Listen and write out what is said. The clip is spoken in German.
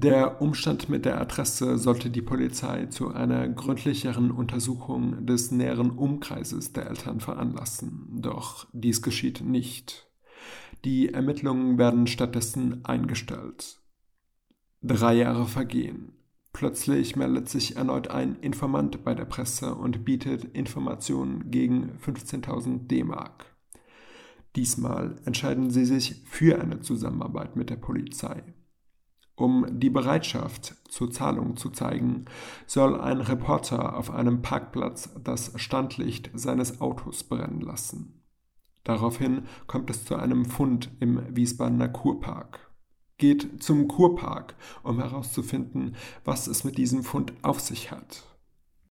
Der Umstand mit der Adresse sollte die Polizei zu einer gründlicheren Untersuchung des näheren Umkreises der Eltern veranlassen, doch dies geschieht nicht. Die Ermittlungen werden stattdessen eingestellt. Drei Jahre vergehen. Plötzlich meldet sich erneut ein Informant bei der Presse und bietet Informationen gegen 15.000 D-Mark. Diesmal entscheiden sie sich für eine Zusammenarbeit mit der Polizei. Um die Bereitschaft zur Zahlung zu zeigen, soll ein Reporter auf einem Parkplatz das Standlicht seines Autos brennen lassen. Daraufhin kommt es zu einem Fund im Wiesbadener Kurpark. Geht zum Kurpark, um herauszufinden, was es mit diesem Fund auf sich hat.